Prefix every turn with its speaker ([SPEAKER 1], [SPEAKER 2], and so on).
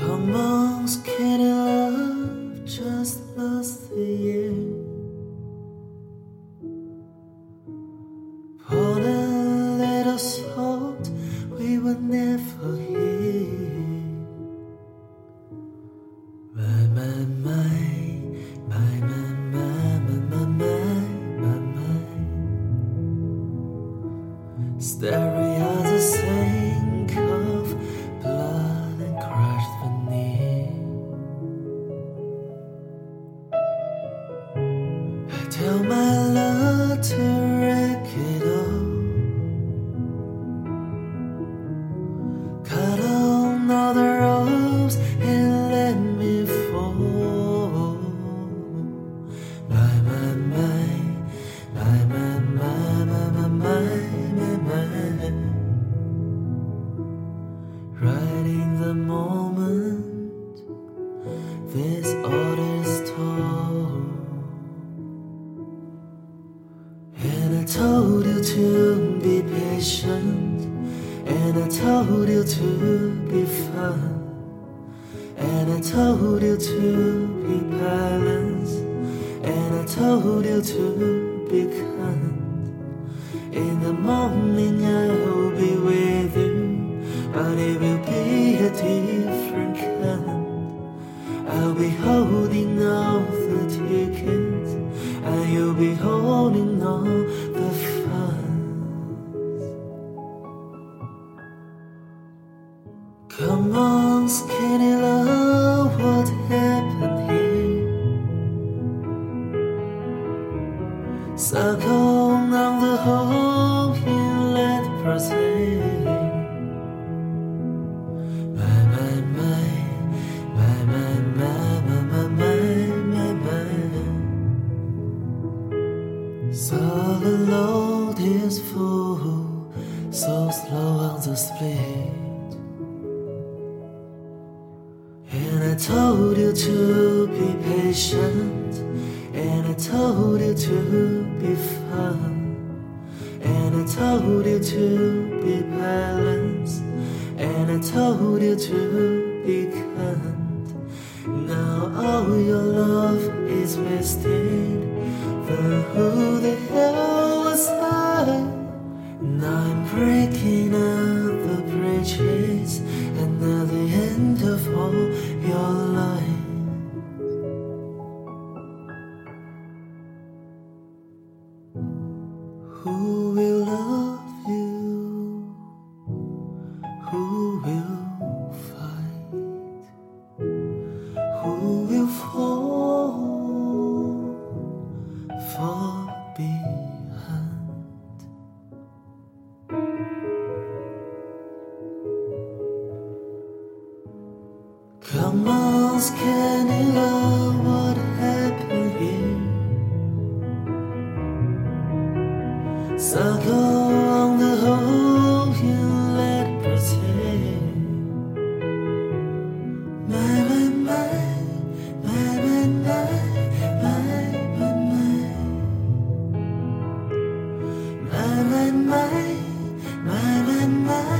[SPEAKER 1] Your mom's kind of just lost the year. Right in the moment, this orders told. And I told you to be patient, and I told you to be fun, and I told you to be balanced, and I told you to be kind. In the morning Come on, skinny love, what happened here? Suck on the hole you let proceed. My, my, my, my, my, my, my, my, my, my, my. So the load is full, so slow on the split. Told you to be patient, and I told you to be fun, and I told you to be balanced, and I told you to be kind. Now all your love is wasted. Then who the hell was I? Now I'm breaking up the bridges, Who will love you? Who will fight? Who will fall far behind? Come on. my, my, my, my, my.